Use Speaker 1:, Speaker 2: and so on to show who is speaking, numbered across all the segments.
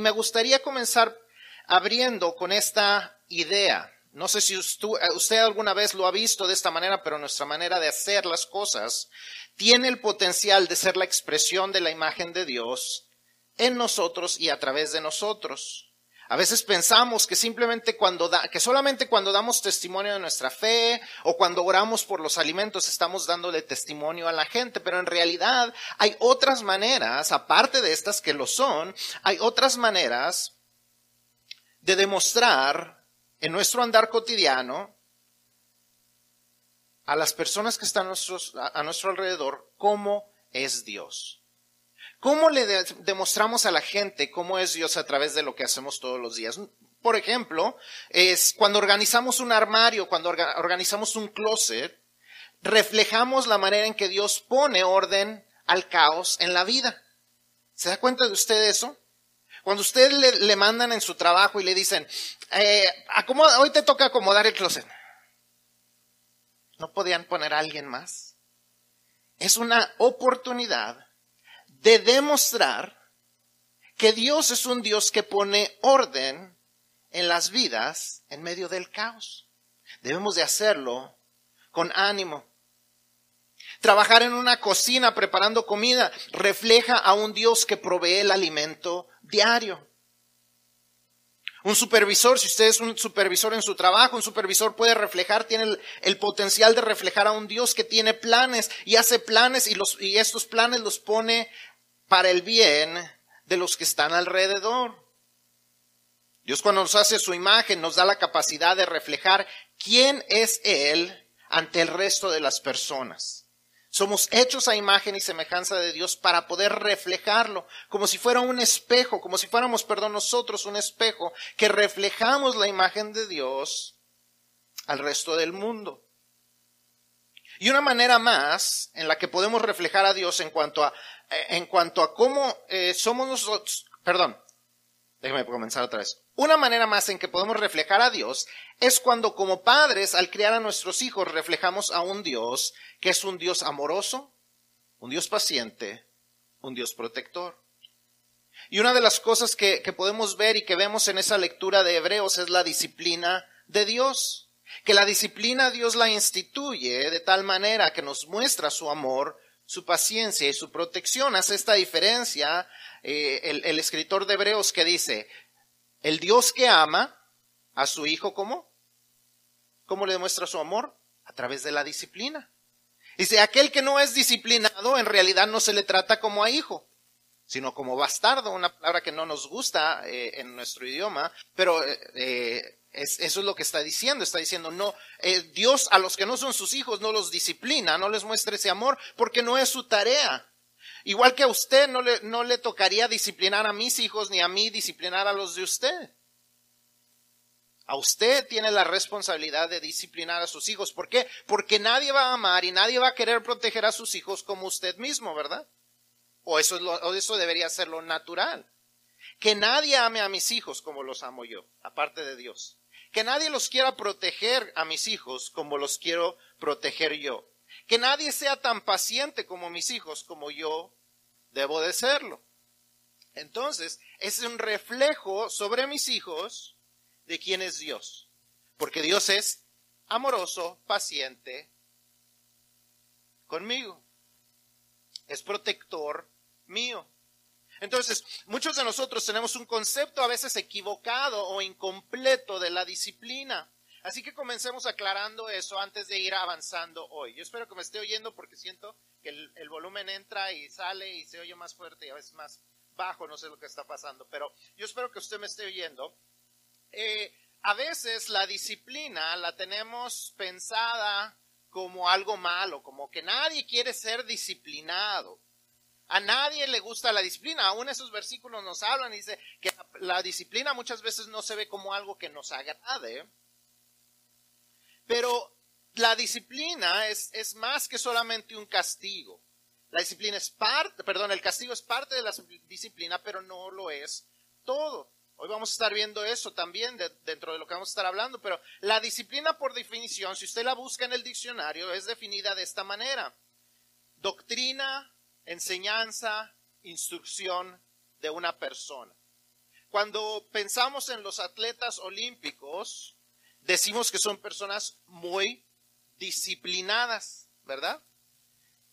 Speaker 1: Me gustaría comenzar abriendo con esta idea. No sé si usted alguna vez lo ha visto de esta manera, pero nuestra manera de hacer las cosas tiene el potencial de ser la expresión de la imagen de Dios en nosotros y a través de nosotros. A veces pensamos que simplemente cuando da, que solamente cuando damos testimonio de nuestra fe o cuando oramos por los alimentos estamos dándole testimonio a la gente, pero en realidad hay otras maneras, aparte de estas que lo son, hay otras maneras de demostrar en nuestro andar cotidiano a las personas que están a, a nuestro alrededor cómo es Dios. ¿Cómo le demostramos a la gente cómo es Dios a través de lo que hacemos todos los días? Por ejemplo, es cuando organizamos un armario, cuando organizamos un closet, reflejamos la manera en que Dios pone orden al caos en la vida. ¿Se da cuenta de usted eso? Cuando usted le, mandan en su trabajo y le dicen, eh, hoy te toca acomodar el closet. ¿No podían poner a alguien más? Es una oportunidad de demostrar que Dios es un Dios que pone orden en las vidas en medio del caos. Debemos de hacerlo con ánimo. Trabajar en una cocina preparando comida refleja a un Dios que provee el alimento diario. Un supervisor, si usted es un supervisor en su trabajo, un supervisor puede reflejar, tiene el, el, potencial de reflejar a un Dios que tiene planes y hace planes y, los, y estos planes los pone para el bien de los que están alrededor. Dios cuando nos hace su imagen nos da la capacidad de reflejar quién es Él ante el resto de las personas. Somos hechos a imagen y semejanza de Dios para poder reflejarlo, como si fuera un espejo, como si fuéramos, perdón, nosotros un espejo que reflejamos la imagen de Dios al resto del mundo. Y una manera más en la que podemos reflejar a Dios en cuanto a en cuanto a cómo eh, somos nosotros, perdón, déjeme comenzar otra vez. Una manera más en que podemos reflejar a Dios es cuando como padres, al criar a nuestros hijos, reflejamos a un Dios que es un Dios amoroso, un Dios paciente, un Dios protector. Y una de las cosas que, que podemos ver y que vemos en esa lectura de Hebreos es la disciplina de Dios. Que la disciplina Dios la instituye de tal manera que nos muestra su amor su paciencia y su protección. Hace esta diferencia eh, el, escritor de Hebreos que dice, el Dios que ama a su hijo, ¿cómo? ¿Cómo le demuestra su amor? A través de la disciplina. Dice, aquel que no es disciplinado en realidad no se le trata como a hijo, sino como bastardo, una palabra que no nos gusta eh, en nuestro idioma, pero eh, eso es lo que está diciendo. Está diciendo, no, eh, Dios a los que no son sus hijos no los disciplina, no les muestra ese amor, porque no es su tarea. Igual que a usted no le, no le tocaría disciplinar a mis hijos ni a mí disciplinar a los de usted. A usted tiene la responsabilidad de disciplinar a sus hijos. ¿Por qué? Porque nadie va a amar y nadie va a querer proteger a sus hijos como usted mismo, ¿verdad? O eso, es lo, o eso debería ser lo natural. Que nadie ame a mis hijos como los amo yo, aparte de Dios que nadie los quiera proteger a mis hijos como los quiero proteger yo. Que nadie sea tan paciente como mis hijos como yo debo de serlo. Entonces, es un reflejo sobre mis hijos de quién es Dios. Porque Dios es amoroso, paciente conmigo. Es protector mío. Entonces, muchos de nosotros tenemos un concepto a veces equivocado o incompleto de la disciplina. Así que comencemos aclarando eso antes de ir avanzando hoy. Yo espero que me esté oyendo porque siento que el, volumen entra y sale y se oye más fuerte y a veces más bajo, no sé lo que está pasando, pero yo espero que usted me esté oyendo. Eh, a veces la disciplina la tenemos pensada como algo malo, como que nadie quiere ser disciplinado. A nadie le gusta la disciplina. Aún esos versículos nos hablan y dice que la disciplina muchas veces no se ve como algo que nos agrade. Pero la disciplina es, es más que solamente un castigo. La disciplina es parte, perdón, el castigo es parte de la disciplina, pero no lo es todo. Hoy vamos a estar viendo eso también dentro de lo que vamos a estar hablando, pero la disciplina por definición, si usted la busca en el diccionario, es definida de esta manera. Doctrina, enseñanza, instrucción de una persona. Cuando pensamos en los atletas olímpicos, decimos que son personas muy disciplinadas, ¿verdad?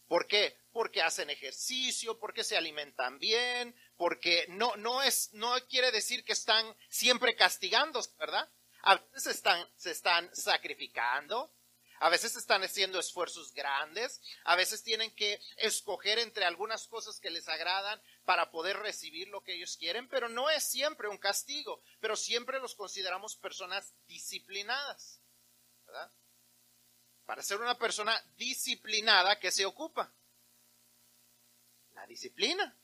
Speaker 1: ¿Por qué? Porque hacen ejercicio, porque se alimentan bien, porque no, no es, no quiere decir que están siempre castigando, ¿verdad? A veces están, se están sacrificando, a veces están haciendo esfuerzos grandes, a veces tienen que escoger entre algunas cosas que les agradan para poder recibir lo que ellos quieren, pero no es siempre un castigo, pero siempre los consideramos personas disciplinadas, ¿verdad? Para ser una persona disciplinada, ¿qué se ocupa? La disciplina.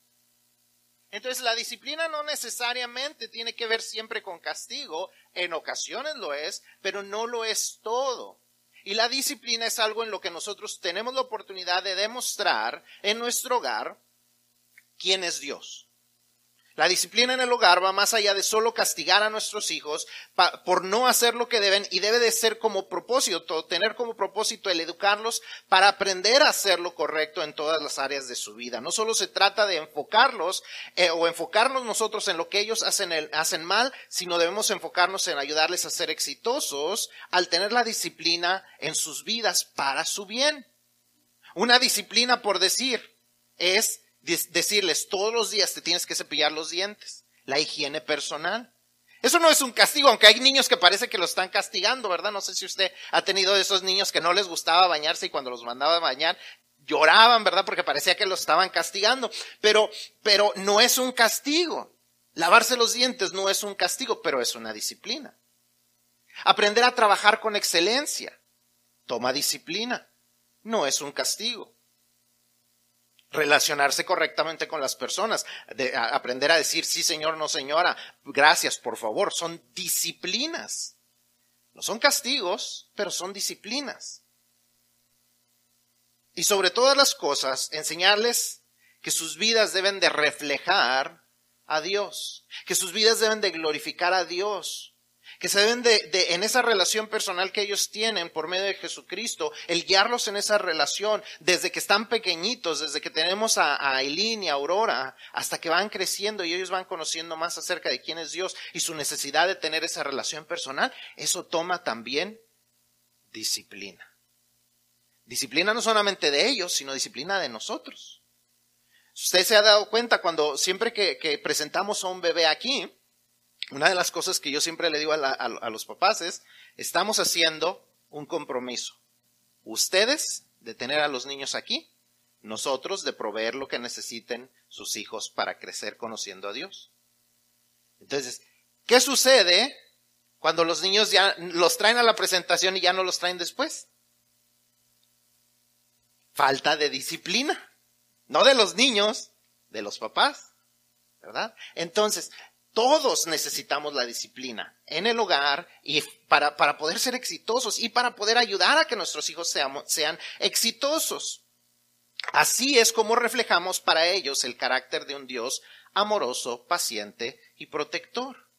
Speaker 1: Entonces la disciplina no necesariamente tiene que ver siempre con castigo, en ocasiones lo es, pero no lo es todo. Y la disciplina es algo en lo que nosotros tenemos la oportunidad de demostrar en nuestro hogar quién es Dios. La disciplina en el hogar va más allá de solo castigar a nuestros hijos por no hacer lo que deben y debe de ser como propósito, tener como propósito el educarlos para aprender a hacer lo correcto en todas las áreas de su vida. No solo se trata de enfocarlos eh, o enfocarnos nosotros en lo que ellos hacen, hacen mal, sino debemos enfocarnos en ayudarles a ser exitosos al tener la disciplina en sus vidas para su bien. Una disciplina, por decir, es decirles todos los días te tienes que cepillar los dientes, la higiene personal. Eso no es un castigo, aunque hay niños que parece que lo están castigando, ¿verdad? No sé si usted ha tenido esos niños que no les gustaba bañarse y cuando los mandaba a bañar lloraban, ¿verdad? Porque parecía que los estaban castigando. Pero, pero no es un castigo. Lavarse los dientes no es un castigo, pero es una disciplina. Aprender a trabajar con excelencia toma disciplina, no es un castigo relacionarse correctamente con las personas, de, aprender a decir sí señor, no señora, gracias, por favor, son disciplinas. No son castigos, pero son disciplinas. Y sobre todas las cosas, enseñarles que sus vidas deben de reflejar a Dios, que sus vidas deben de glorificar a Dios, que se deben de, en esa relación personal que ellos tienen por medio de Jesucristo, el guiarlos en esa relación desde que están pequeñitos, desde que tenemos a, a Aileen y a Aurora, hasta que van creciendo y ellos van conociendo más acerca de quién es Dios y su necesidad de tener esa relación personal, eso toma también disciplina. Disciplina no solamente de ellos, sino disciplina de nosotros. Usted se ha dado cuenta cuando siempre que, que presentamos a un bebé aquí, una de las cosas que yo siempre le digo a, los papás es, estamos haciendo un compromiso. Ustedes de tener a los niños aquí, nosotros de proveer lo que necesiten sus hijos para crecer conociendo a Dios. Entonces, ¿qué sucede cuando los niños ya los traen a la presentación y ya no los traen después? Falta de disciplina. No de los niños, de los papás. ¿Verdad? Entonces, todos necesitamos la disciplina en el hogar y para, para poder ser exitosos y para poder ayudar a que nuestros hijos sean, sean exitosos. Así es como reflejamos para ellos el carácter de un Dios amoroso, paciente y protector.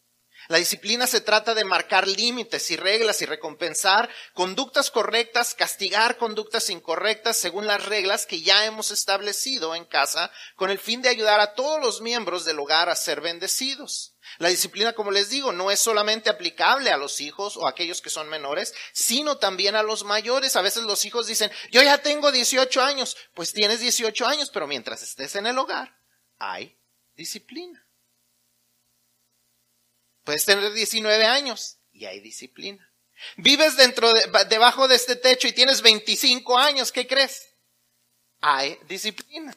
Speaker 1: La disciplina se trata de marcar límites y reglas y recompensar conductas correctas, castigar conductas incorrectas según las reglas que ya hemos establecido en casa con el fin de ayudar a todos los miembros del hogar a ser bendecidos. La disciplina, como les digo, no es solamente aplicable a los hijos o a aquellos que son menores, sino también a los mayores. A veces los hijos dicen, yo ya tengo 18 años. Pues tienes 18 años, pero mientras estés en el hogar, hay disciplina. Puedes tener 19 años y hay disciplina. Vives dentro de, debajo de este techo y tienes 25 años, ¿qué crees? Hay disciplina.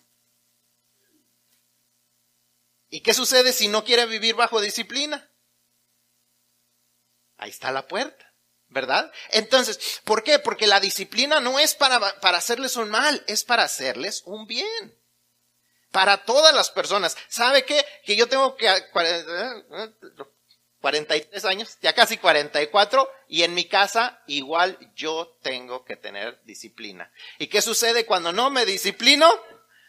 Speaker 1: ¿Y qué sucede si no quiere vivir bajo disciplina? Ahí está la puerta, ¿verdad? Entonces, ¿por qué? Porque la disciplina no es para, para hacerles un mal, es para hacerles un bien. Para todas las personas. ¿Sabe qué? Que yo tengo que 43 años, ya casi 44, y en mi casa igual yo tengo que tener disciplina. ¿Y qué sucede cuando no me disciplino?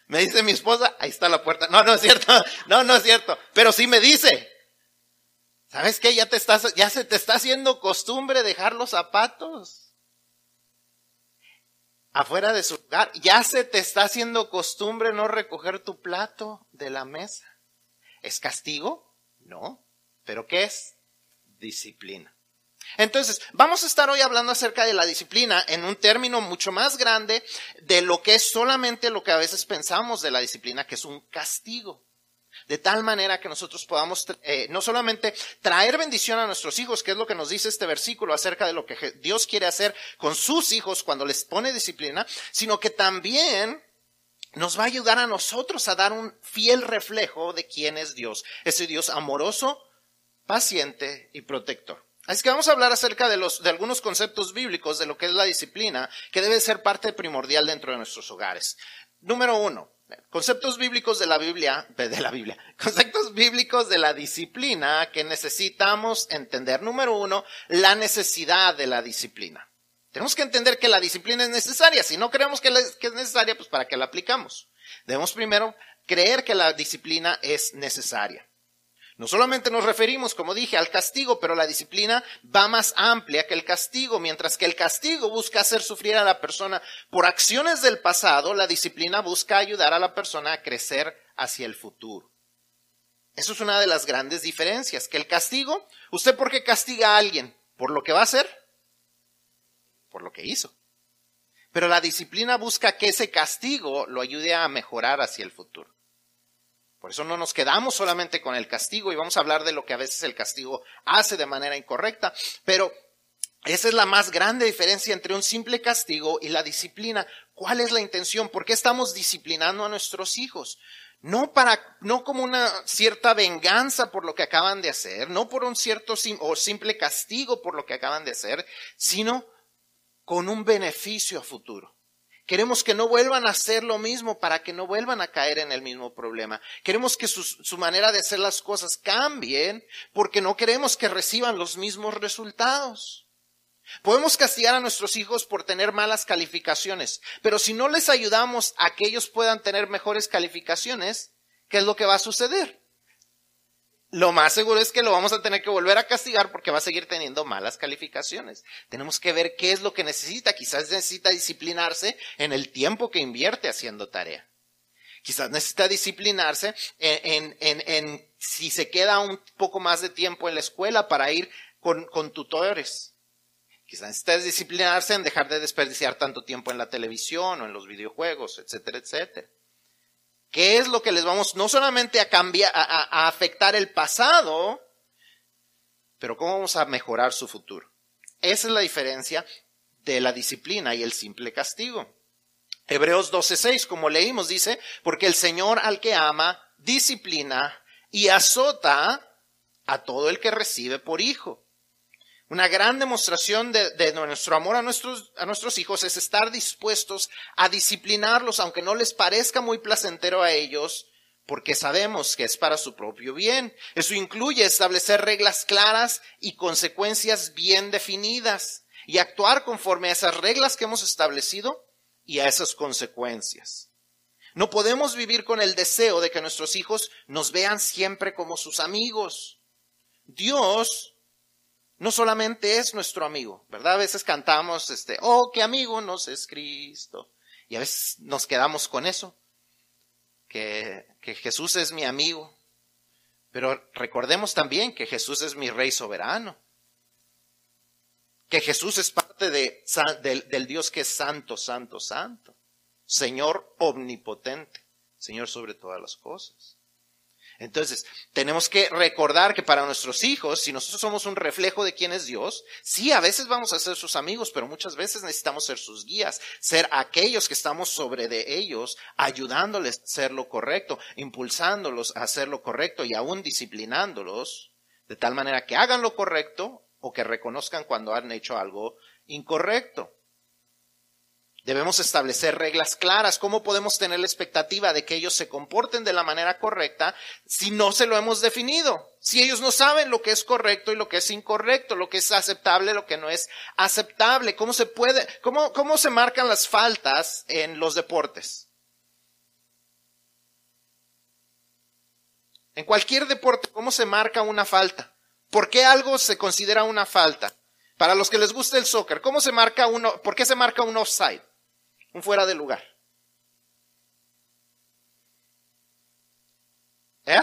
Speaker 1: Me dice mi esposa, ahí está la puerta. No, no es cierto, no, no es cierto, pero sí me dice, ¿sabes qué? Ya te ya se te está haciendo costumbre dejar los zapatos afuera de su lugar. Ya se te está haciendo costumbre no recoger tu plato de la mesa. ¿Es castigo? No. ¿Pero qué es? Disciplina. Entonces, vamos a estar hoy hablando acerca de la disciplina en un término mucho más grande de lo que es solamente lo que a veces pensamos de la disciplina, que es un castigo. De tal manera que nosotros podamos eh, no solamente traer bendición a nuestros hijos, que es lo que nos dice este versículo acerca de lo que Dios quiere hacer con sus hijos cuando les pone disciplina, sino que también nos va a ayudar a nosotros a dar un fiel reflejo de quién es Dios, ese Dios amoroso, paciente y protector. Así que vamos a hablar acerca de, los, de algunos conceptos bíblicos de lo que es la disciplina, que debe ser parte primordial dentro de nuestros hogares. Número uno, conceptos bíblicos de la Biblia, de la Biblia, conceptos bíblicos de la disciplina que necesitamos entender. Número uno, la necesidad de la disciplina. Tenemos que entender que la disciplina es necesaria. Si no creemos que, es necesaria, pues ¿para qué la aplicamos? Debemos primero creer que la disciplina es necesaria. No solamente nos referimos, como dije, al castigo, pero la disciplina va más amplia que el castigo. Mientras que el castigo busca hacer sufrir a la persona por acciones del pasado, la disciplina busca ayudar a la persona a crecer hacia el futuro. Eso es una de las grandes diferencias, que el castigo, ¿usted por qué castiga a alguien? ¿Por lo que va a hacer? Por lo que hizo. Pero la disciplina busca que ese castigo lo ayude a mejorar hacia el futuro. Por eso no nos quedamos solamente con el castigo y vamos a hablar de lo que a veces el castigo hace de manera incorrecta, pero esa es la más grande diferencia entre un simple castigo y la disciplina. ¿Cuál es la intención? ¿Por qué estamos disciplinando a nuestros hijos? No para, no como una cierta venganza por lo que acaban de hacer, no por un cierto o simple castigo por lo que acaban de hacer, sino con un beneficio a futuro. Queremos que no vuelvan a hacer lo mismo para que no vuelvan a caer en el mismo problema. Queremos que su, manera de hacer las cosas cambien porque no queremos que reciban los mismos resultados. Podemos castigar a nuestros hijos por tener malas calificaciones, pero si no les ayudamos a que ellos puedan tener mejores calificaciones, ¿qué es lo que va a suceder? Lo más seguro es que lo vamos a tener que volver a castigar porque va a seguir teniendo malas calificaciones. Tenemos que ver qué es lo que necesita. Quizás necesita disciplinarse en el tiempo que invierte haciendo tarea. Quizás necesita disciplinarse en, si se queda un poco más de tiempo en la escuela para ir con tutores. Quizás necesita disciplinarse en dejar de desperdiciar tanto tiempo en la televisión o en los videojuegos, etcétera, etcétera. ¿Qué es lo que les vamos no solamente a cambiar, a, afectar el pasado, pero cómo vamos a mejorar su futuro? Esa es la diferencia de la disciplina y el simple castigo. Hebreos 12:6, como leímos, dice, porque el Señor al que ama, disciplina y azota a todo el que recibe por hijo. Una gran demostración de, nuestro amor a nuestros, hijos es estar dispuestos a disciplinarlos, aunque no les parezca muy placentero a ellos, porque sabemos que es para su propio bien. Eso incluye establecer reglas claras y consecuencias bien definidas y actuar conforme a esas reglas que hemos establecido y a esas consecuencias. No podemos vivir con el deseo de que nuestros hijos nos vean siempre como sus amigos. Dios no solamente es nuestro amigo, ¿verdad? A veces cantamos, este, oh, qué amigo nos es Cristo. Y a veces nos quedamos con eso, que, que Jesús es mi amigo. Pero recordemos también que Jesús es mi rey soberano. Que Jesús es parte de, del, del Dios que es santo, santo, santo. Señor omnipotente. Señor sobre todas las cosas. Entonces, tenemos que recordar que para nuestros hijos, si nosotros somos un reflejo de quién es Dios, sí, a veces vamos a ser sus amigos, pero muchas veces necesitamos ser sus guías, ser aquellos que estamos sobre de ellos, ayudándoles a hacer lo correcto, impulsándolos a hacer lo correcto y aún disciplinándolos, de tal manera que hagan lo correcto o que reconozcan cuando han hecho algo incorrecto. Debemos establecer reglas claras. ¿Cómo podemos tener la expectativa de que ellos se comporten de la manera correcta si no se lo hemos definido? Si ellos no saben lo que es correcto y lo que es incorrecto, lo que es aceptable, lo que no es aceptable. ¿Cómo se puede, cómo, cómo se marcan las faltas en los deportes? En cualquier deporte, ¿cómo se marca una falta? ¿Por qué algo se considera una falta? Para los que les gusta el soccer, ¿cómo se marca uno, por qué se marca un offside? Un fuera de lugar. ¿Eh?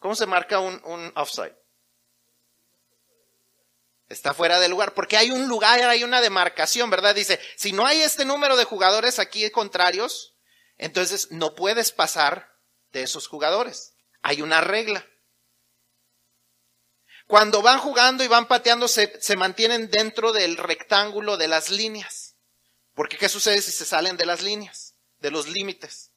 Speaker 1: ¿Cómo se marca un, un offside? Está fuera del lugar, porque hay un lugar, hay una demarcación, ¿verdad? Dice, si no hay este número de jugadores aquí contrarios, entonces no puedes pasar de esos jugadores. Hay una regla. Cuando van jugando y van pateando, se, se mantienen dentro del rectángulo de las líneas. Porque ¿qué sucede si se salen de las líneas, de los límites?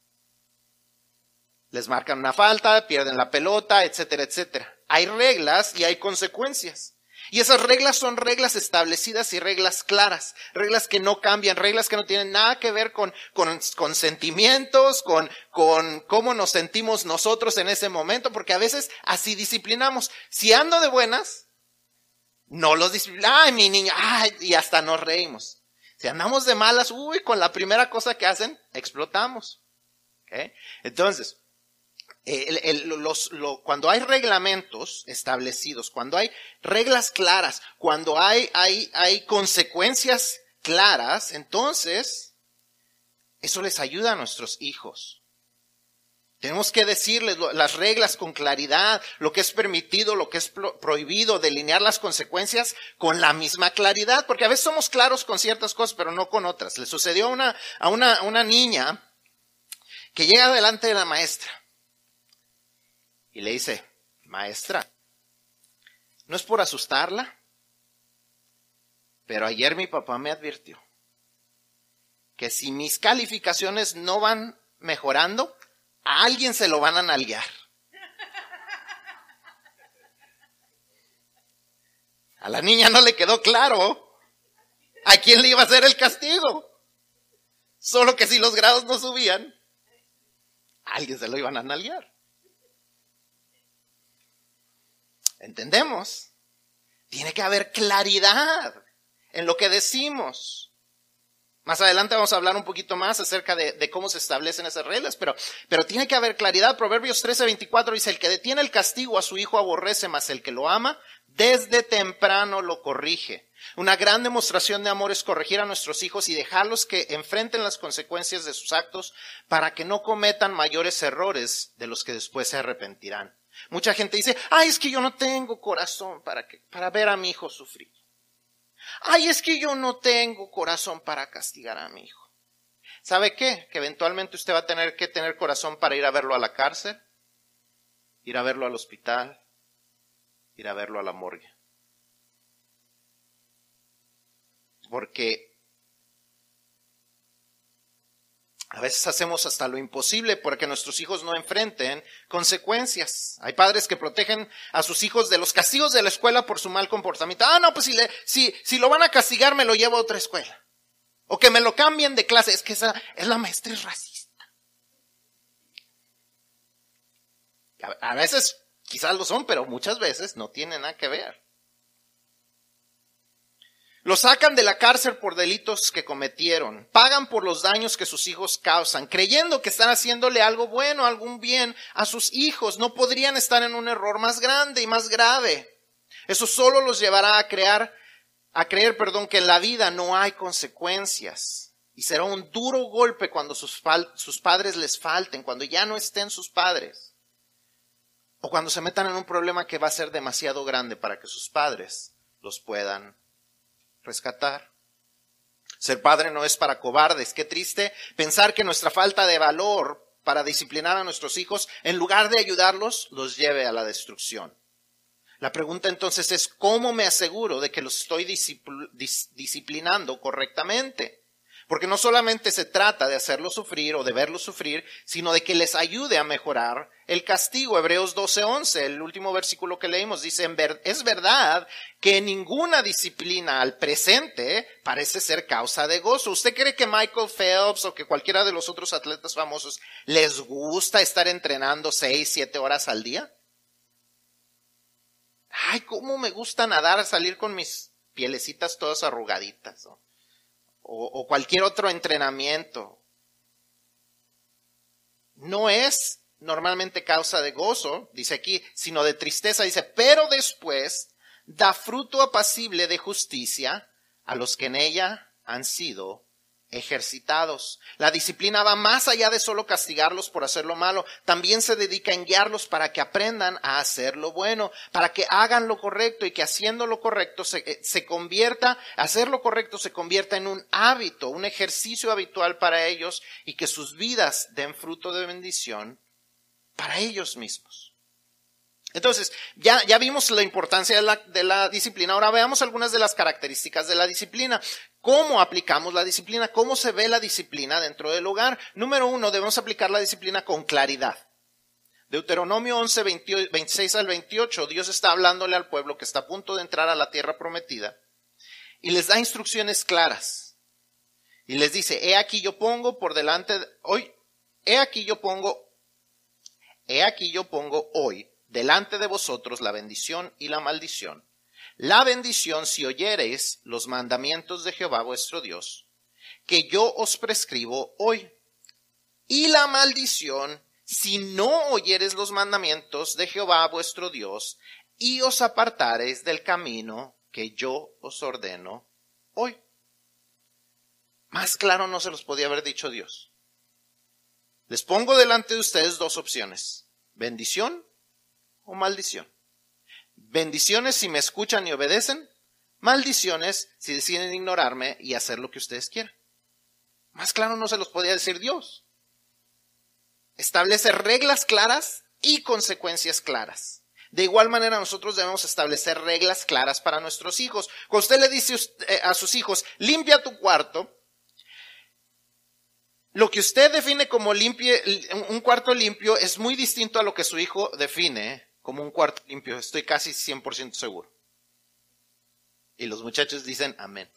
Speaker 1: Les marcan una falta, pierden la pelota, etcétera, etcétera. Hay reglas y hay consecuencias. Y esas reglas son reglas establecidas y reglas claras, reglas que no cambian, reglas que no tienen nada que ver con, con, sentimientos, con, con cómo nos sentimos nosotros en ese momento, porque a veces así disciplinamos. Si ando de buenas, no los disciplinamos, ay, mi niño, ay, y hasta nos reímos. Si andamos de malas, uy, con la primera cosa que hacen, explotamos. ¿Okay? Entonces, cuando hay reglamentos establecidos, cuando hay reglas claras, cuando hay, hay, hay consecuencias claras, entonces eso les ayuda a nuestros hijos. Tenemos que decirles las reglas con claridad, lo que es permitido, lo que es prohibido, delinear las consecuencias con la misma claridad, porque a veces somos claros con ciertas cosas, pero no con otras. Le sucedió a una, a una, una niña que llega delante de la maestra y le dice, maestra, no es por asustarla, pero ayer mi papá me advirtió que si mis calificaciones no van mejorando, a alguien se lo van a nalguear. A la niña no le quedó claro a quién le iba a hacer el castigo. Solo que si los grados no subían, a alguien se lo iban a nalguear. ¿Entendemos? Tiene que haber claridad en lo que decimos. Más adelante vamos a hablar un poquito más acerca de, cómo se establecen esas reglas, pero, pero tiene que haber claridad. Proverbios 13, 24 dice, el que detiene el castigo a su hijo aborrece, mas el que lo ama, desde temprano lo corrige. Una gran demostración de amor es corregir a nuestros hijos y dejarlos que enfrenten las consecuencias de sus actos para que no cometan mayores errores de los que después se arrepentirán. Mucha gente dice, ay, es que yo no tengo corazón para, para ver a mi hijo sufrir. Ay, es que yo no tengo corazón para castigar a mi hijo. ¿Sabe qué? Que eventualmente usted va a tener que tener corazón para ir a verlo a la cárcel, ir a verlo al hospital, ir a verlo a la morgue. Porque A veces hacemos hasta lo imposible para que nuestros hijos no enfrenten consecuencias. Hay padres que protegen a sus hijos de los castigos de la escuela por su mal comportamiento. Ah, no, pues si, le, si, si lo van a castigar, me lo llevo a otra escuela. O que me lo cambien de clase. Es que esa es la maestra es racista. A, veces quizás lo son, pero muchas veces no tienen nada que ver. Lo sacan de la cárcel por delitos que cometieron, pagan por los daños que sus hijos causan, creyendo que están haciéndole algo bueno, algún bien a sus hijos. No podrían estar en un error más grande y más grave. Eso solo los llevará a crear, a creer, perdón, que en la vida no hay consecuencias. Y será un duro golpe cuando sus padres les falten, cuando ya no estén sus padres. O cuando se metan en un problema que va a ser demasiado grande para que sus padres los puedan rescatar. Ser padre no es para cobardes. Qué triste pensar que nuestra falta de valor para disciplinar a nuestros hijos, en lugar de ayudarlos, los lleve a la destrucción. La pregunta entonces es, ¿cómo me aseguro de que los estoy disciplinando correctamente? Porque no solamente se trata de hacerlos sufrir o de verlos sufrir, sino de que les ayude a mejorar el castigo. Hebreos 12:11, el último versículo que leímos, dice, es verdad que ninguna disciplina al presente parece ser causa de gozo. ¿Usted cree que Michael Phelps o que cualquiera de los otros atletas famosos les gusta estar entrenando seis, siete horas al día? Ay, cómo me gusta nadar, salir con mis pielecitas todas arrugaditas o, cualquier otro entrenamiento, no es normalmente causa de gozo, dice aquí, sino de tristeza, dice, pero después da fruto apacible de justicia a los que en ella han sido ejercitados. La disciplina va más allá de solo castigarlos por hacer lo malo, también se dedica a guiarlos para que aprendan a hacer lo bueno, para que hagan lo correcto y que haciendo lo correcto se, eh, se convierta, hacer lo correcto se convierta en un hábito, un ejercicio habitual para ellos y que sus vidas den fruto de bendición para ellos mismos. Entonces, ya, ya vimos la importancia de la, de la, disciplina. Ahora veamos algunas de las características de la disciplina. ¿Cómo aplicamos la disciplina? ¿Cómo se ve la disciplina dentro del hogar? Número uno, debemos aplicar la disciplina con claridad. Deuteronomio 11, 26 al 28, Dios está hablándole al pueblo que está a punto de entrar a la tierra prometida y les da instrucciones claras. Y les dice, he aquí yo pongo por delante, hoy, he aquí yo pongo, he aquí yo pongo hoy delante de vosotros la bendición y la maldición. La bendición si oyereis los mandamientos de Jehová vuestro Dios, que yo os prescribo hoy. Y la maldición si no oyeres los mandamientos de Jehová vuestro Dios, y os apartareis del camino que yo os ordeno hoy. Más claro no se los podía haber dicho Dios. Les pongo delante de ustedes dos opciones, bendición o maldición. Bendiciones si me escuchan y obedecen, maldiciones si deciden ignorarme y hacer lo que ustedes quieran. Más claro no se los podía decir Dios. Establece reglas claras y consecuencias claras. De igual manera nosotros debemos establecer reglas claras para nuestros hijos. Cuando usted le dice eh, a sus hijos, limpia tu cuarto, lo que usted define como limpie, un cuarto limpio es muy distinto a lo que su hijo define como un cuarto limpio, estoy casi 100% seguro. Y los muchachos dicen amén.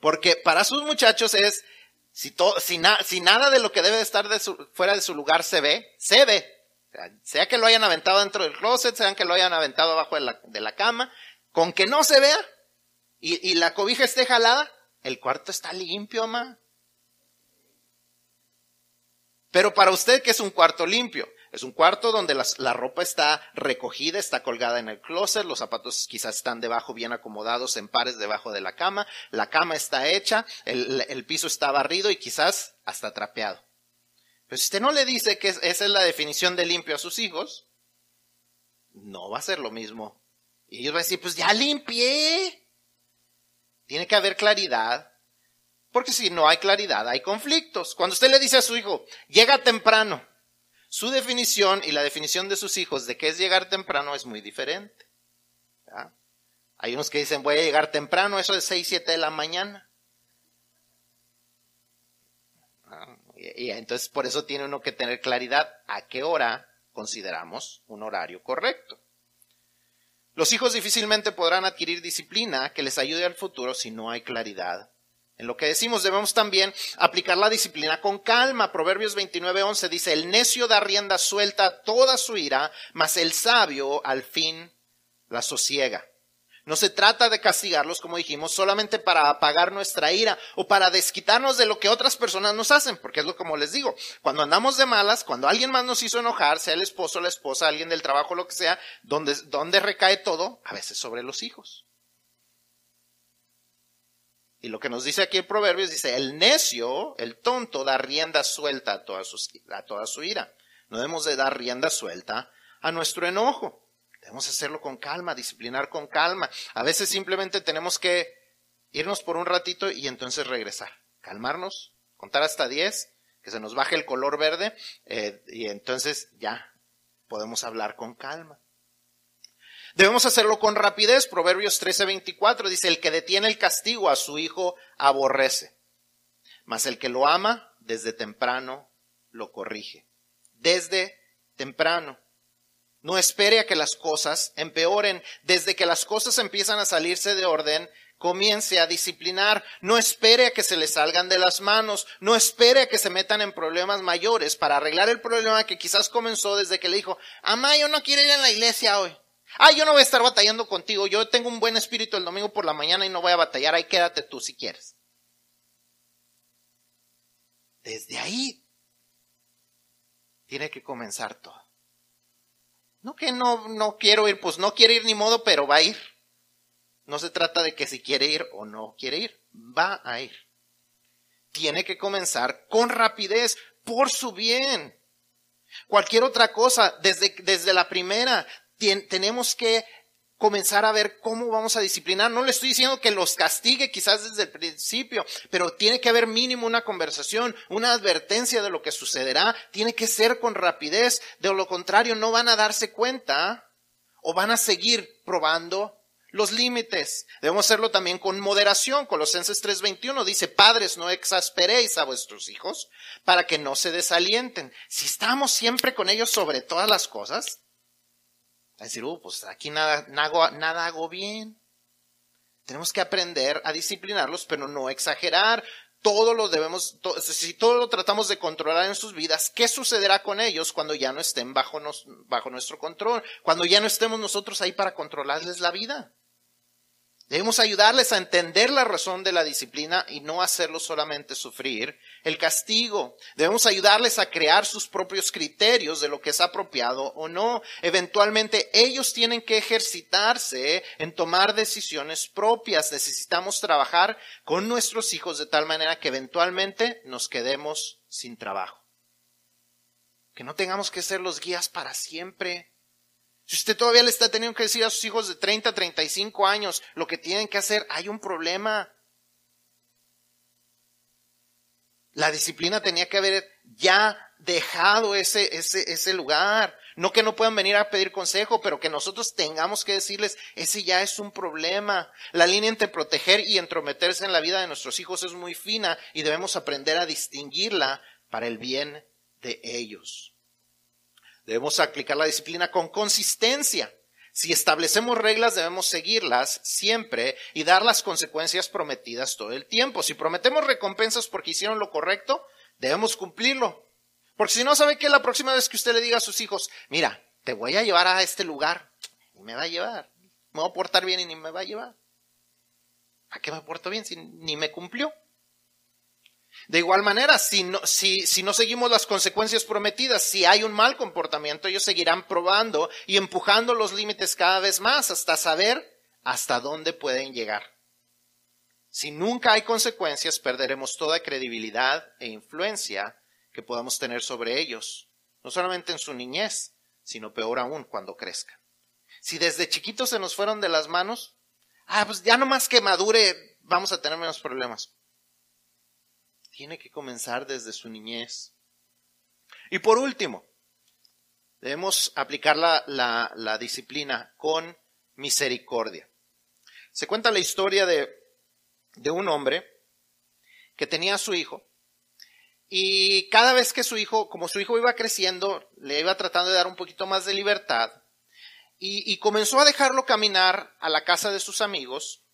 Speaker 1: Porque para sus muchachos es, si, si, si nada de lo que debe estar fuera de su lugar se ve, se ve. Sea, que lo hayan aventado dentro del closet, sea que lo hayan aventado abajo de la, cama, con que no se vea y, y, la cobija esté jalada, el cuarto está limpio, ma. Pero para usted, ¿qué es un cuarto limpio? Es un cuarto donde la, ropa está recogida, está colgada en el closet, los zapatos quizás están debajo bien acomodados en pares debajo de la cama, la cama está hecha, el, piso está barrido y quizás hasta trapeado. Pero si usted no le dice que esa es la definición de limpio a sus hijos, no va a ser lo mismo. Y ellos van a decir, pues ya limpié. Tiene que haber claridad. Porque si no hay claridad, hay conflictos. Cuando usted le dice a su hijo, llega temprano, su definición y la definición de sus hijos de qué es llegar temprano es muy diferente. Hay unos que dicen voy a llegar temprano, eso es 6, 7 de la mañana. Ah, y, entonces por eso tiene uno que tener claridad a qué hora consideramos un horario correcto. Los hijos difícilmente podrán adquirir disciplina que les ayude al futuro si no hay claridad en lo que decimos debemos también aplicar la disciplina con calma. Proverbios 29:11 dice, el necio da rienda suelta a toda su ira, mas el sabio al fin la sosiega. No se trata de castigarlos, como dijimos, solamente para apagar nuestra ira o para desquitarnos de lo que otras personas nos hacen, porque es lo como les digo, cuando andamos de malas, cuando alguien más nos hizo enojar, sea el esposo, la esposa, alguien del trabajo, lo que sea, donde, donde recae todo, a veces sobre los hijos. Y lo que nos dice aquí el proverbio dice, el necio, el tonto, da rienda suelta a toda, su, a toda su ira. No debemos de dar rienda suelta a nuestro enojo. Debemos hacerlo con calma, disciplinar con calma. A veces simplemente tenemos que irnos por un ratito y entonces regresar. Calmarnos, contar hasta 10, que se nos baje el color verde eh, y entonces ya podemos hablar con calma. Debemos hacerlo con rapidez. Proverbios 13:24 dice, el que detiene el castigo a su hijo aborrece, mas el que lo ama desde temprano lo corrige. Desde temprano. No espere a que las cosas empeoren. Desde que las cosas empiezan a salirse de orden, comience a disciplinar. No espere a que se le salgan de las manos. No espere a que se metan en problemas mayores para arreglar el problema que quizás comenzó desde que le dijo, Amá, yo no quiero ir a la iglesia hoy. Ah, yo no voy a estar batallando contigo. Yo tengo un buen espíritu el domingo por la mañana y no voy a batallar. Ahí quédate tú si quieres. Desde ahí tiene que comenzar todo. No que no, no quiero ir, pues no quiere ir ni modo, pero va a ir. No se trata de que si quiere ir o no quiere ir, va a ir. tiene que comenzar con rapidez, por su bien. Cualquier otra cosa, desde, desde la primera, tenemos que comenzar a ver cómo vamos a disciplinar. No le estoy diciendo que los castigue quizás desde el principio, pero tiene que haber mínimo una conversación, una advertencia de lo que sucederá. Tiene que ser con rapidez. De lo contrario, no van a darse cuenta o van a seguir probando los límites. Debemos hacerlo también con moderación. Colosenses 3:21 dice, padres, no exasperéis a vuestros hijos para que no se desalienten. Si estamos siempre con ellos sobre todas las cosas, a decir, uh, pues aquí nada, nada, nada hago bien. Tenemos que aprender a disciplinarlos, pero no exagerar. Todo lo debemos, si todo lo tratamos de controlar en sus vidas, ¿qué sucederá con ellos cuando ya no estén bajo, bajo nuestro control? Cuando ya no estemos nosotros ahí para controlarles la vida. Debemos ayudarles a entender la razón de la disciplina y no hacerlos solamente sufrir el castigo. Debemos ayudarles a crear sus propios criterios de lo que es apropiado o no. Eventualmente ellos tienen que ejercitarse en tomar decisiones propias. Necesitamos trabajar con nuestros hijos de tal manera que eventualmente nos quedemos sin trabajo. Que no tengamos que ser los guías para siempre. Si usted todavía le está teniendo que decir a sus hijos de 30, 35 años lo que tienen que hacer, hay un problema. La disciplina tenía que haber ya dejado ese, ese, ese lugar. No que no puedan venir a pedir consejo, pero que nosotros tengamos que decirles, ese ya es un problema. La línea entre proteger y entrometerse en la vida de nuestros hijos es muy fina y debemos aprender a distinguirla para el bien de ellos. Debemos aplicar la disciplina con consistencia. Si establecemos reglas, debemos seguirlas siempre y dar las consecuencias prometidas todo el tiempo. Si prometemos recompensas porque hicieron lo correcto, debemos cumplirlo. Porque si no, sabe que la próxima vez que usted le diga a sus hijos, mira, te voy a llevar a este lugar, y me va a llevar. Me voy a portar bien y ni me va a llevar. ¿A qué me porto bien si ni me cumplió? De igual manera, si no, seguimos las consecuencias prometidas, si hay un mal comportamiento, ellos seguirán probando y empujando los límites cada vez más hasta saber hasta dónde pueden llegar. Si nunca hay consecuencias, perderemos toda credibilidad e influencia que podamos tener sobre ellos, no solamente en su niñez, sino peor aún cuando crezcan. Si desde chiquitos se nos fueron de las manos, ah, pues ya no más que madure, vamos a tener menos problemas tiene que comenzar desde su niñez. Y por último, debemos aplicar la, disciplina con misericordia. Se cuenta la historia de, de un hombre que tenía a su hijo y cada vez que su hijo, como su hijo iba creciendo, le iba tratando de dar un poquito más de libertad y, y comenzó a dejarlo caminar a la casa de sus amigos,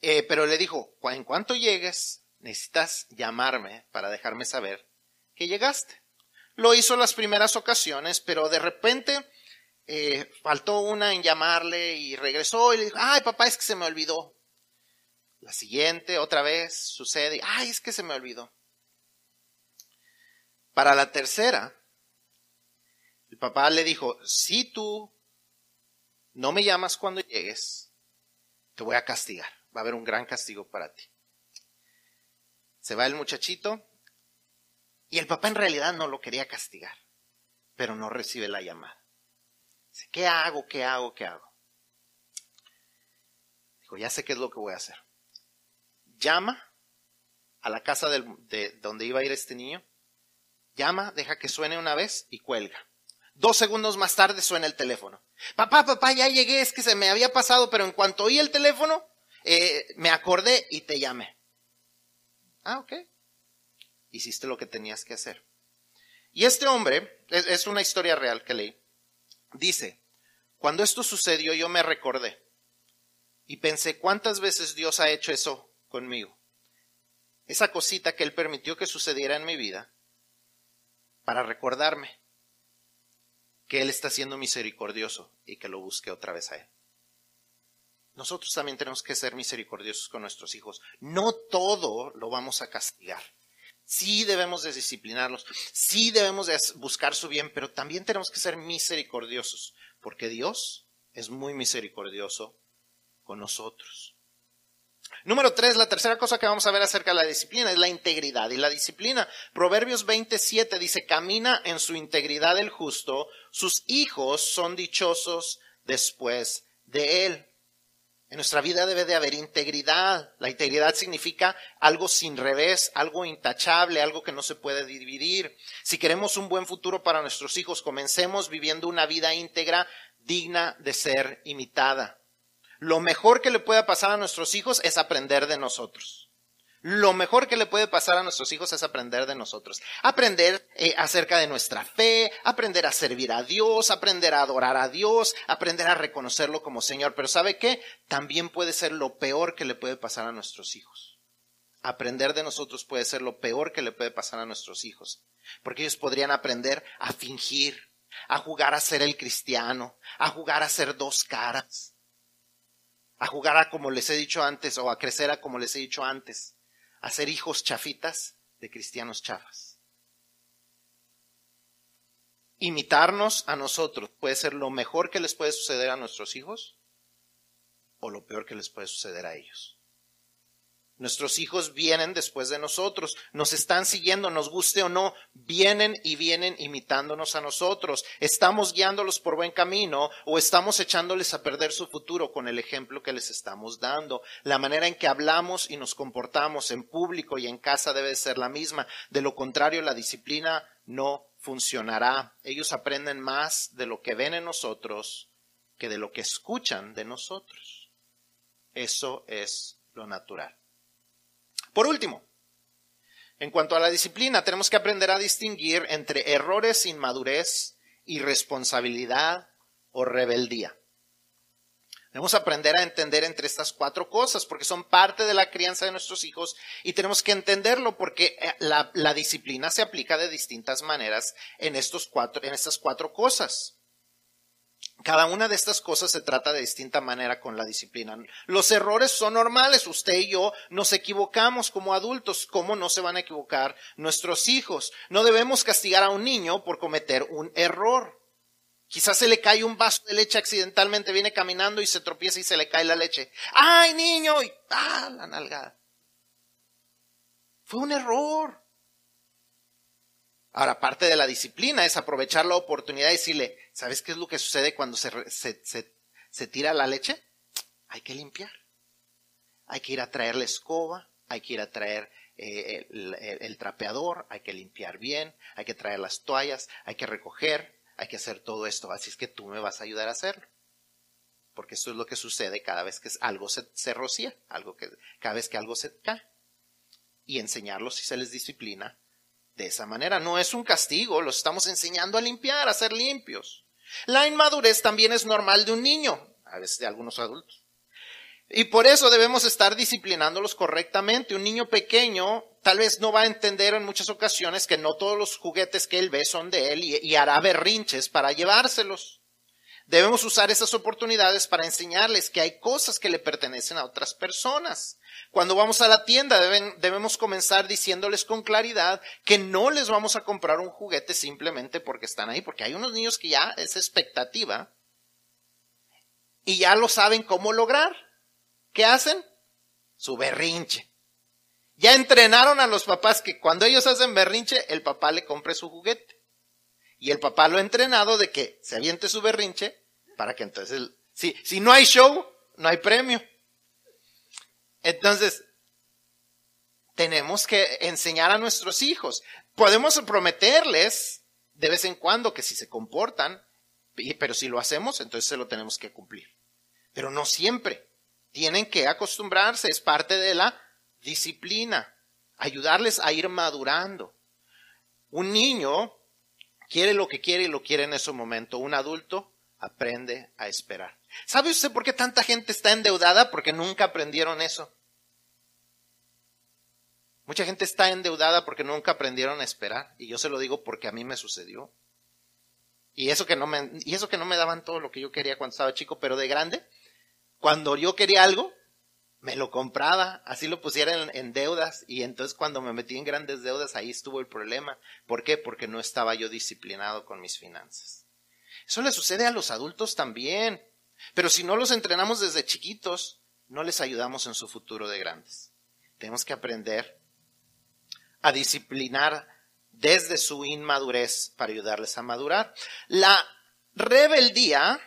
Speaker 1: eh, pero le dijo, en cuanto llegues, necesitas llamarme para dejarme saber que llegaste. Lo hizo las primeras ocasiones, pero de repente eh, faltó una en llamarle y regresó y le dijo, ay papá, es que se me olvidó. La siguiente, otra vez, sucede, ay, es que se me olvidó. Para la tercera, el papá le dijo, si tú no me llamas cuando llegues, te voy a castigar. Va a haber un gran castigo para ti. Se va el muchachito y el papá en realidad no lo quería castigar, pero no recibe la llamada. Dice, ¿qué hago? ¿Qué hago? ¿Qué hago? Dijo, ya sé qué es lo que voy a hacer. Llama a la casa de donde iba a ir este niño. Llama, deja que suene una vez y cuelga. Dos segundos más tarde suena el teléfono. Papá, papá, ya llegué, es que se me había pasado, pero en cuanto oí el teléfono, eh, me acordé y te llamé. Ah, ok. Hiciste lo que tenías que hacer. Y este hombre, es una historia real que leí, dice, cuando esto sucedió yo me recordé y pensé cuántas veces Dios ha hecho eso conmigo. Esa cosita que Él permitió que sucediera en mi vida para recordarme que Él está siendo misericordioso y que lo busque otra vez a Él. Nosotros también tenemos que ser misericordiosos con nuestros hijos. No todo lo vamos a castigar. Sí debemos de disciplinarlos, sí debemos de buscar su bien, pero también tenemos que ser misericordiosos, porque Dios es muy misericordioso con nosotros. Número tres, la tercera cosa que vamos a ver acerca de la disciplina es la integridad. Y la disciplina, Proverbios 27 dice, camina en su integridad el justo, sus hijos son dichosos después de él. En nuestra vida debe de haber integridad. La integridad significa algo sin revés, algo intachable, algo que no se puede dividir. Si queremos un buen futuro para nuestros hijos, comencemos viviendo una vida íntegra, digna de ser imitada. Lo mejor que le pueda pasar a nuestros hijos es aprender de nosotros. Lo mejor que le puede pasar a nuestros hijos es aprender de nosotros. Aprender eh, acerca de nuestra fe, aprender a servir a Dios, aprender a adorar a Dios, aprender a reconocerlo como Señor. Pero ¿sabe qué? También puede ser lo peor que le puede pasar a nuestros hijos. Aprender de nosotros puede ser lo peor que le puede pasar a nuestros hijos. Porque ellos podrían aprender a fingir, a jugar a ser el cristiano, a jugar a ser dos caras, a jugar a como les he dicho antes o a crecer a como les he dicho antes a ser hijos chafitas de cristianos chafas. Imitarnos a nosotros puede ser lo mejor que les puede suceder a nuestros hijos o lo peor que les puede suceder a ellos. Nuestros hijos vienen después de nosotros, nos están siguiendo, nos guste o no, vienen y vienen imitándonos a nosotros. ¿Estamos guiándolos por buen camino o estamos echándoles a perder su futuro con el ejemplo que les estamos dando? La manera en que hablamos y nos comportamos en público y en casa debe ser la misma. De lo contrario, la disciplina no funcionará. Ellos aprenden más de lo que ven en nosotros que de lo que escuchan de nosotros. Eso es lo natural. Por último, en cuanto a la disciplina, tenemos que aprender a distinguir entre errores, inmadurez, irresponsabilidad o rebeldía. Debemos aprender a entender entre estas cuatro cosas porque son parte de la crianza de nuestros hijos y tenemos que entenderlo porque eh, la, la disciplina se aplica de distintas maneras en, estos cuatro, en estas cuatro cosas. Cada una de estas cosas se trata de distinta manera con la disciplina. Los errores son normales. Usted y yo nos equivocamos como adultos. ¿Cómo no se van a equivocar nuestros hijos? No debemos castigar a un niño por cometer un error. Quizás se le cae un vaso de leche accidentalmente, viene caminando y se tropieza y se le cae la leche. ¡Ay, niño! Y ¡ah, la nalgada! Fue un error. Ahora, parte de la disciplina es aprovechar la oportunidad y decirle, ¿sabes qué es lo que sucede cuando se, se, tira la leche? Hay que limpiar. Hay que ir a traer la escoba, hay que ir a traer eh, el, trapeador, hay que limpiar bien, hay que traer las toallas, hay que recoger, hay que hacer todo esto. Así es que tú me vas a ayudar a hacerlo. Porque eso es lo que sucede cada vez que algo se, se rocía, algo que, cada vez que algo se cae. Y enseñarlos si se les disciplina de esa manera. No es un castigo, los estamos enseñando a limpiar, a ser limpios. La inmadurez también es normal de un niño, a veces de algunos adultos. Y por eso debemos estar disciplinándolos correctamente. Un niño pequeño tal vez no va a entender en muchas ocasiones que no todos los juguetes que él ve son de él y, y hará berrinches para llevárselos. Debemos usar esas oportunidades para enseñarles que hay cosas que le pertenecen a otras personas. Cuando vamos a la tienda debemos comenzar diciéndoles con claridad que no les vamos a comprar un juguete simplemente porque están ahí, porque hay unos niños que ya es expectativa y ya lo saben cómo lograr. ¿Qué hacen? Su berrinche. Ya entrenaron a los papás que cuando ellos hacen berrinche, el papá le compre su juguete. Y el papá lo ha entrenado de que se aviente su berrinche para que entonces, si, si no hay show, no hay premio. Entonces, tenemos que enseñar a nuestros hijos. Podemos prometerles de vez en cuando que si se comportan, pero si lo hacemos, entonces se lo tenemos que cumplir. Pero no siempre. Tienen que acostumbrarse, es parte de la disciplina. Ayudarles a ir madurando. Un niño quiere lo que quiere y lo quiere en ese momento. Un adulto aprende a esperar. ¿Sabe usted por qué tanta gente está endeudada? Porque nunca aprendieron eso. Mucha gente está endeudada porque nunca aprendieron a esperar. Y yo se lo digo porque a mí me sucedió. Y eso que no me, y eso que no me daban todo lo que yo quería cuando estaba chico, pero de grande, cuando yo quería algo, me lo compraba, así lo pusiera en, en, deudas, y entonces cuando me metí en grandes deudas, ahí estuvo el problema. ¿Por qué? Porque no estaba yo disciplinado con mis finanzas. Eso le sucede a los adultos también. Pero si no los entrenamos desde chiquitos, no les ayudamos en su futuro de grandes. Tenemos que aprender a disciplinar desde su inmadurez para ayudarles a madurar. La rebeldía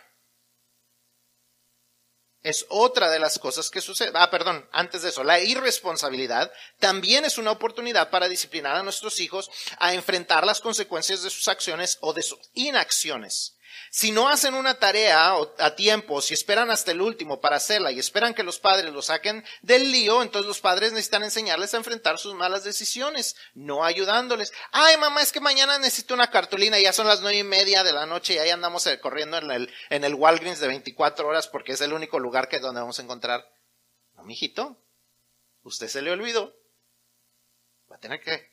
Speaker 1: es otra de las cosas que sucede. Ah, perdón, antes de eso, la irresponsabilidad también es una oportunidad para disciplinar a nuestros hijos a enfrentar las consecuencias de sus acciones o de sus inacciones. Si no hacen una tarea a tiempo, si esperan hasta el último para hacerla y esperan que los padres lo saquen del lío, entonces los padres necesitan enseñarles a enfrentar sus malas decisiones, no ayudándoles. Ay, mamá, es que mañana necesito una cartulina, ya son las nueve y media de la noche y ahí andamos eh, corriendo en el, en el Walgreens de 24 horas porque es el único lugar que donde vamos a encontrar. No, mijito, usted se le olvidó. Va a tener que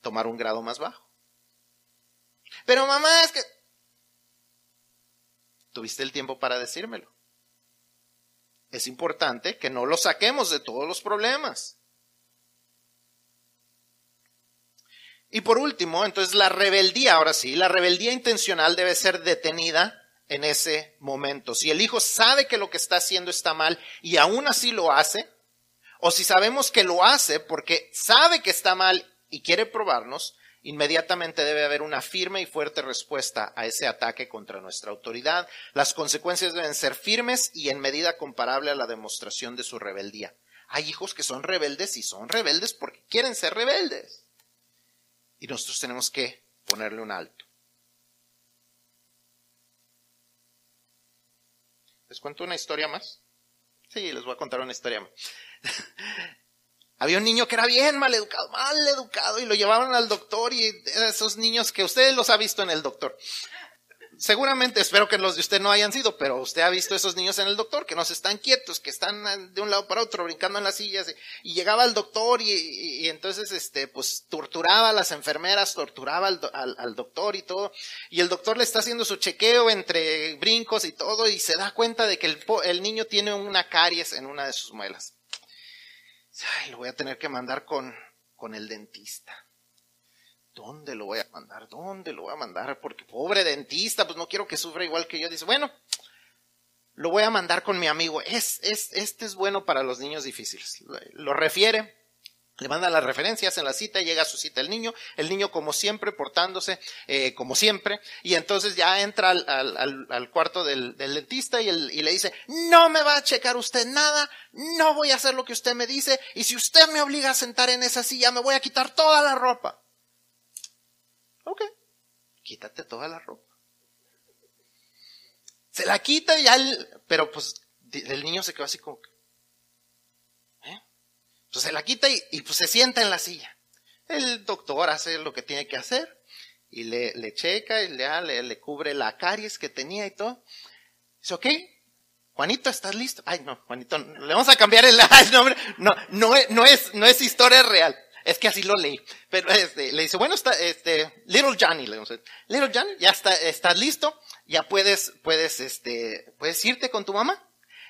Speaker 1: tomar un grado más bajo. Pero mamá, es que tuviste el tiempo para decírmelo. Es importante que no lo saquemos de todos los problemas. Y por último, entonces la rebeldía, ahora sí, la rebeldía intencional debe ser detenida en ese momento. Si el hijo sabe que lo que está haciendo está mal y aún así lo hace, o si sabemos que lo hace porque sabe que está mal y quiere probarnos, inmediatamente debe haber una firme y fuerte respuesta a ese ataque contra nuestra autoridad. Las consecuencias deben ser firmes y en medida comparable a la demostración de su rebeldía. Hay hijos que son rebeldes y son rebeldes porque quieren ser rebeldes. Y nosotros tenemos que ponerle un alto. ¿Les cuento una historia más? Sí, les voy a contar una historia más. Había un niño que era bien mal educado, mal educado, y lo llevaron al doctor y esos niños que ustedes los ha visto en el doctor. Seguramente, espero que los de usted no hayan sido, pero usted ha visto esos niños en el doctor que no se están quietos, que están de un lado para otro brincando en las sillas y, llegaba al doctor y, entonces, este, pues torturaba a las enfermeras, torturaba al, al, doctor y todo. Y el doctor le está haciendo su chequeo entre brincos y todo y se da cuenta de que el niño tiene una caries en una de sus muelas. Ay, lo voy a tener que mandar con, con el dentista. ¿Dónde lo voy a mandar? ¿Dónde lo voy a mandar? Porque pobre dentista, pues no quiero que sufra igual que yo. Dice, bueno, lo voy a mandar con mi amigo. Es, es, este es bueno para los niños difíciles. Lo refiere le manda las referencias en la cita, llega a su cita el niño, el niño como siempre, portándose eh, como siempre, y entonces ya entra al, al, al cuarto del, del dentista y, el, y, le dice, no me va a checar usted nada, no voy a hacer lo que usted me dice, y si usted me obliga a sentar en esa silla, me voy a quitar toda la ropa. Ok, quítate toda la ropa. Se la quita y ya, pero pues el niño se quedó así como, pues se la quita y, pues se sienta en la silla. El doctor hace lo que tiene que hacer y le, checa y le, le, cubre la caries que tenía y todo. Dice, ok, Juanito, ¿estás listo? Ay, no, Juanito, le vamos a cambiar el, nombre. No, no no es, no es historia real. Es que así lo leí. Pero este, le dice, bueno, está, este, Little Johnny, le dice, Little Johnny, ya está, estás listo, ya puedes, puedes, este, puedes irte con tu mamá.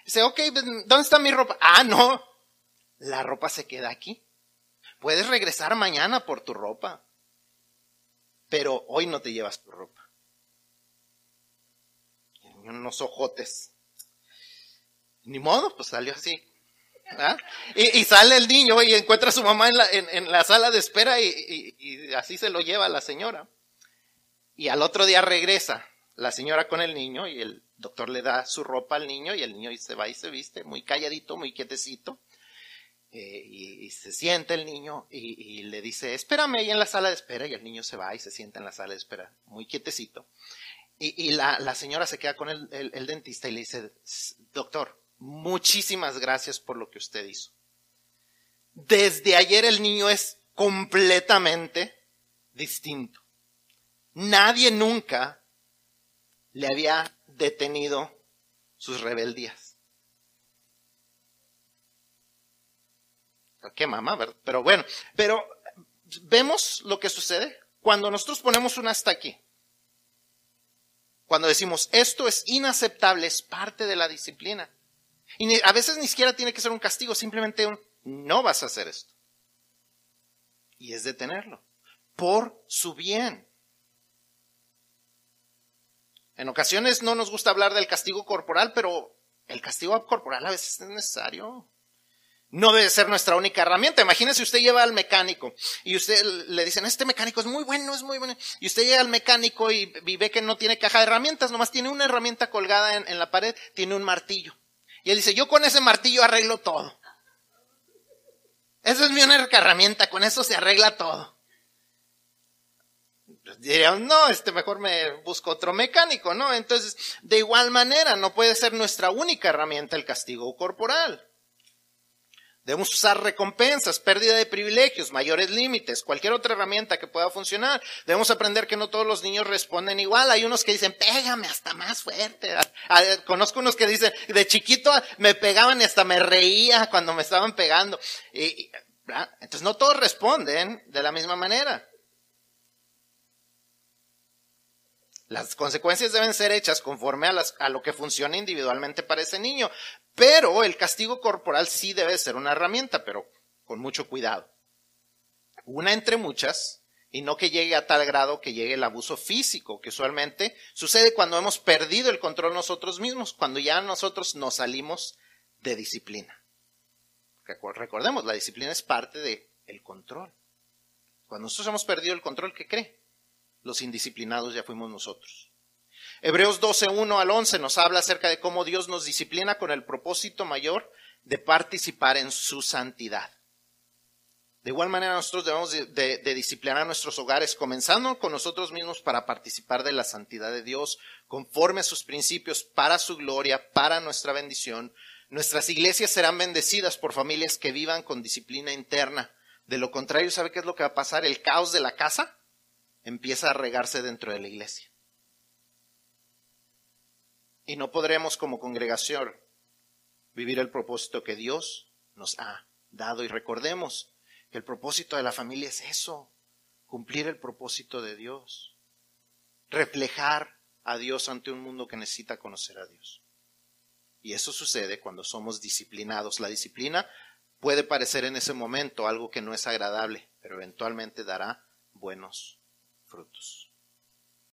Speaker 1: Dice, ok, ¿dónde está mi ropa? Ah, no, la ropa se queda aquí. Puedes regresar mañana por tu ropa, pero hoy no te llevas tu ropa. Unos ojotes. Ni modo, pues salió así. Y, sale el niño y encuentra a su mamá en la, en, la sala de espera y, y así se lo lleva la señora. Y al otro día regresa la señora con el niño y el doctor le da su ropa al niño y el niño se va y se viste muy calladito, muy quietecito. Eh, y, se sienta el niño y, le dice, espérame ahí en la sala de espera, y el niño se va y se sienta en la sala de espera, muy quietecito. Y, la, señora se queda con el, dentista y le dice, doctor, muchísimas gracias por lo que usted hizo. Desde ayer el niño es completamente distinto. Nadie nunca le había detenido sus rebeldías. Qué mamá, ¿verdad? Pero bueno, pero vemos lo que sucede cuando nosotros ponemos un hasta aquí. Cuando decimos esto es inaceptable, es parte de la disciplina. Y a veces ni siquiera tiene que ser un castigo, simplemente un no vas a hacer esto. Y es detenerlo. Por su bien. En ocasiones no nos gusta hablar del castigo corporal, pero el castigo corporal a veces es necesario. No debe ser nuestra única herramienta. Imagínese usted lleva al mecánico y usted le dicen, este mecánico es muy bueno, es muy bueno. Y usted llega al mecánico y, ve que no tiene caja de herramientas, nomás tiene una herramienta colgada en, la pared, tiene un martillo. Y él dice, yo con ese martillo arreglo todo. Esa es mi única herramienta, con eso se arregla todo. Dirían, no, este mejor me busco otro mecánico, ¿no? Entonces, de igual manera, no puede ser nuestra única herramienta el castigo corporal. Debemos usar recompensas, pérdida de privilegios, mayores límites, cualquier otra herramienta que pueda funcionar. Debemos aprender que no todos los niños responden igual. Hay unos que dicen, pégame hasta más fuerte. Conozco unos que dicen, de chiquito me pegaban y hasta me reía cuando me estaban pegando. Y, entonces no todos responden de la misma manera. Las consecuencias deben ser hechas conforme a, a, lo que funciona individualmente para ese niño. Pero el castigo corporal sí debe ser una herramienta, pero con mucho cuidado. Una entre muchas, y no que llegue a tal grado que llegue el abuso físico, que usualmente sucede cuando hemos perdido el control nosotros mismos, cuando ya nosotros nos salimos de disciplina. Recordemos, la disciplina es parte del el control. Cuando nosotros hemos perdido el control, ¿qué cree? Los indisciplinados ya fuimos nosotros. Hebreos 12, 1 al 11 nos habla acerca de cómo Dios nos disciplina con el propósito mayor de participar en su santidad. De igual manera nosotros debemos de, disciplinar nuestros hogares, comenzando con nosotros mismos para participar de la santidad de Dios, conforme a sus principios, para su gloria, para nuestra bendición. Nuestras iglesias serán bendecidas por familias que vivan con disciplina interna. De lo contrario, ¿sabe qué es lo que va a pasar? El caos de la casa empieza a regarse dentro de la iglesia y no podremos como congregación vivir el propósito que Dios nos ha dado. Y recordemos que el propósito de la familia es eso, cumplir el propósito de Dios, reflejar a Dios ante un mundo que necesita conocer a Dios. Y eso sucede cuando somos disciplinados. La disciplina puede parecer en ese momento algo que no es agradable, pero eventualmente dará buenos frutos.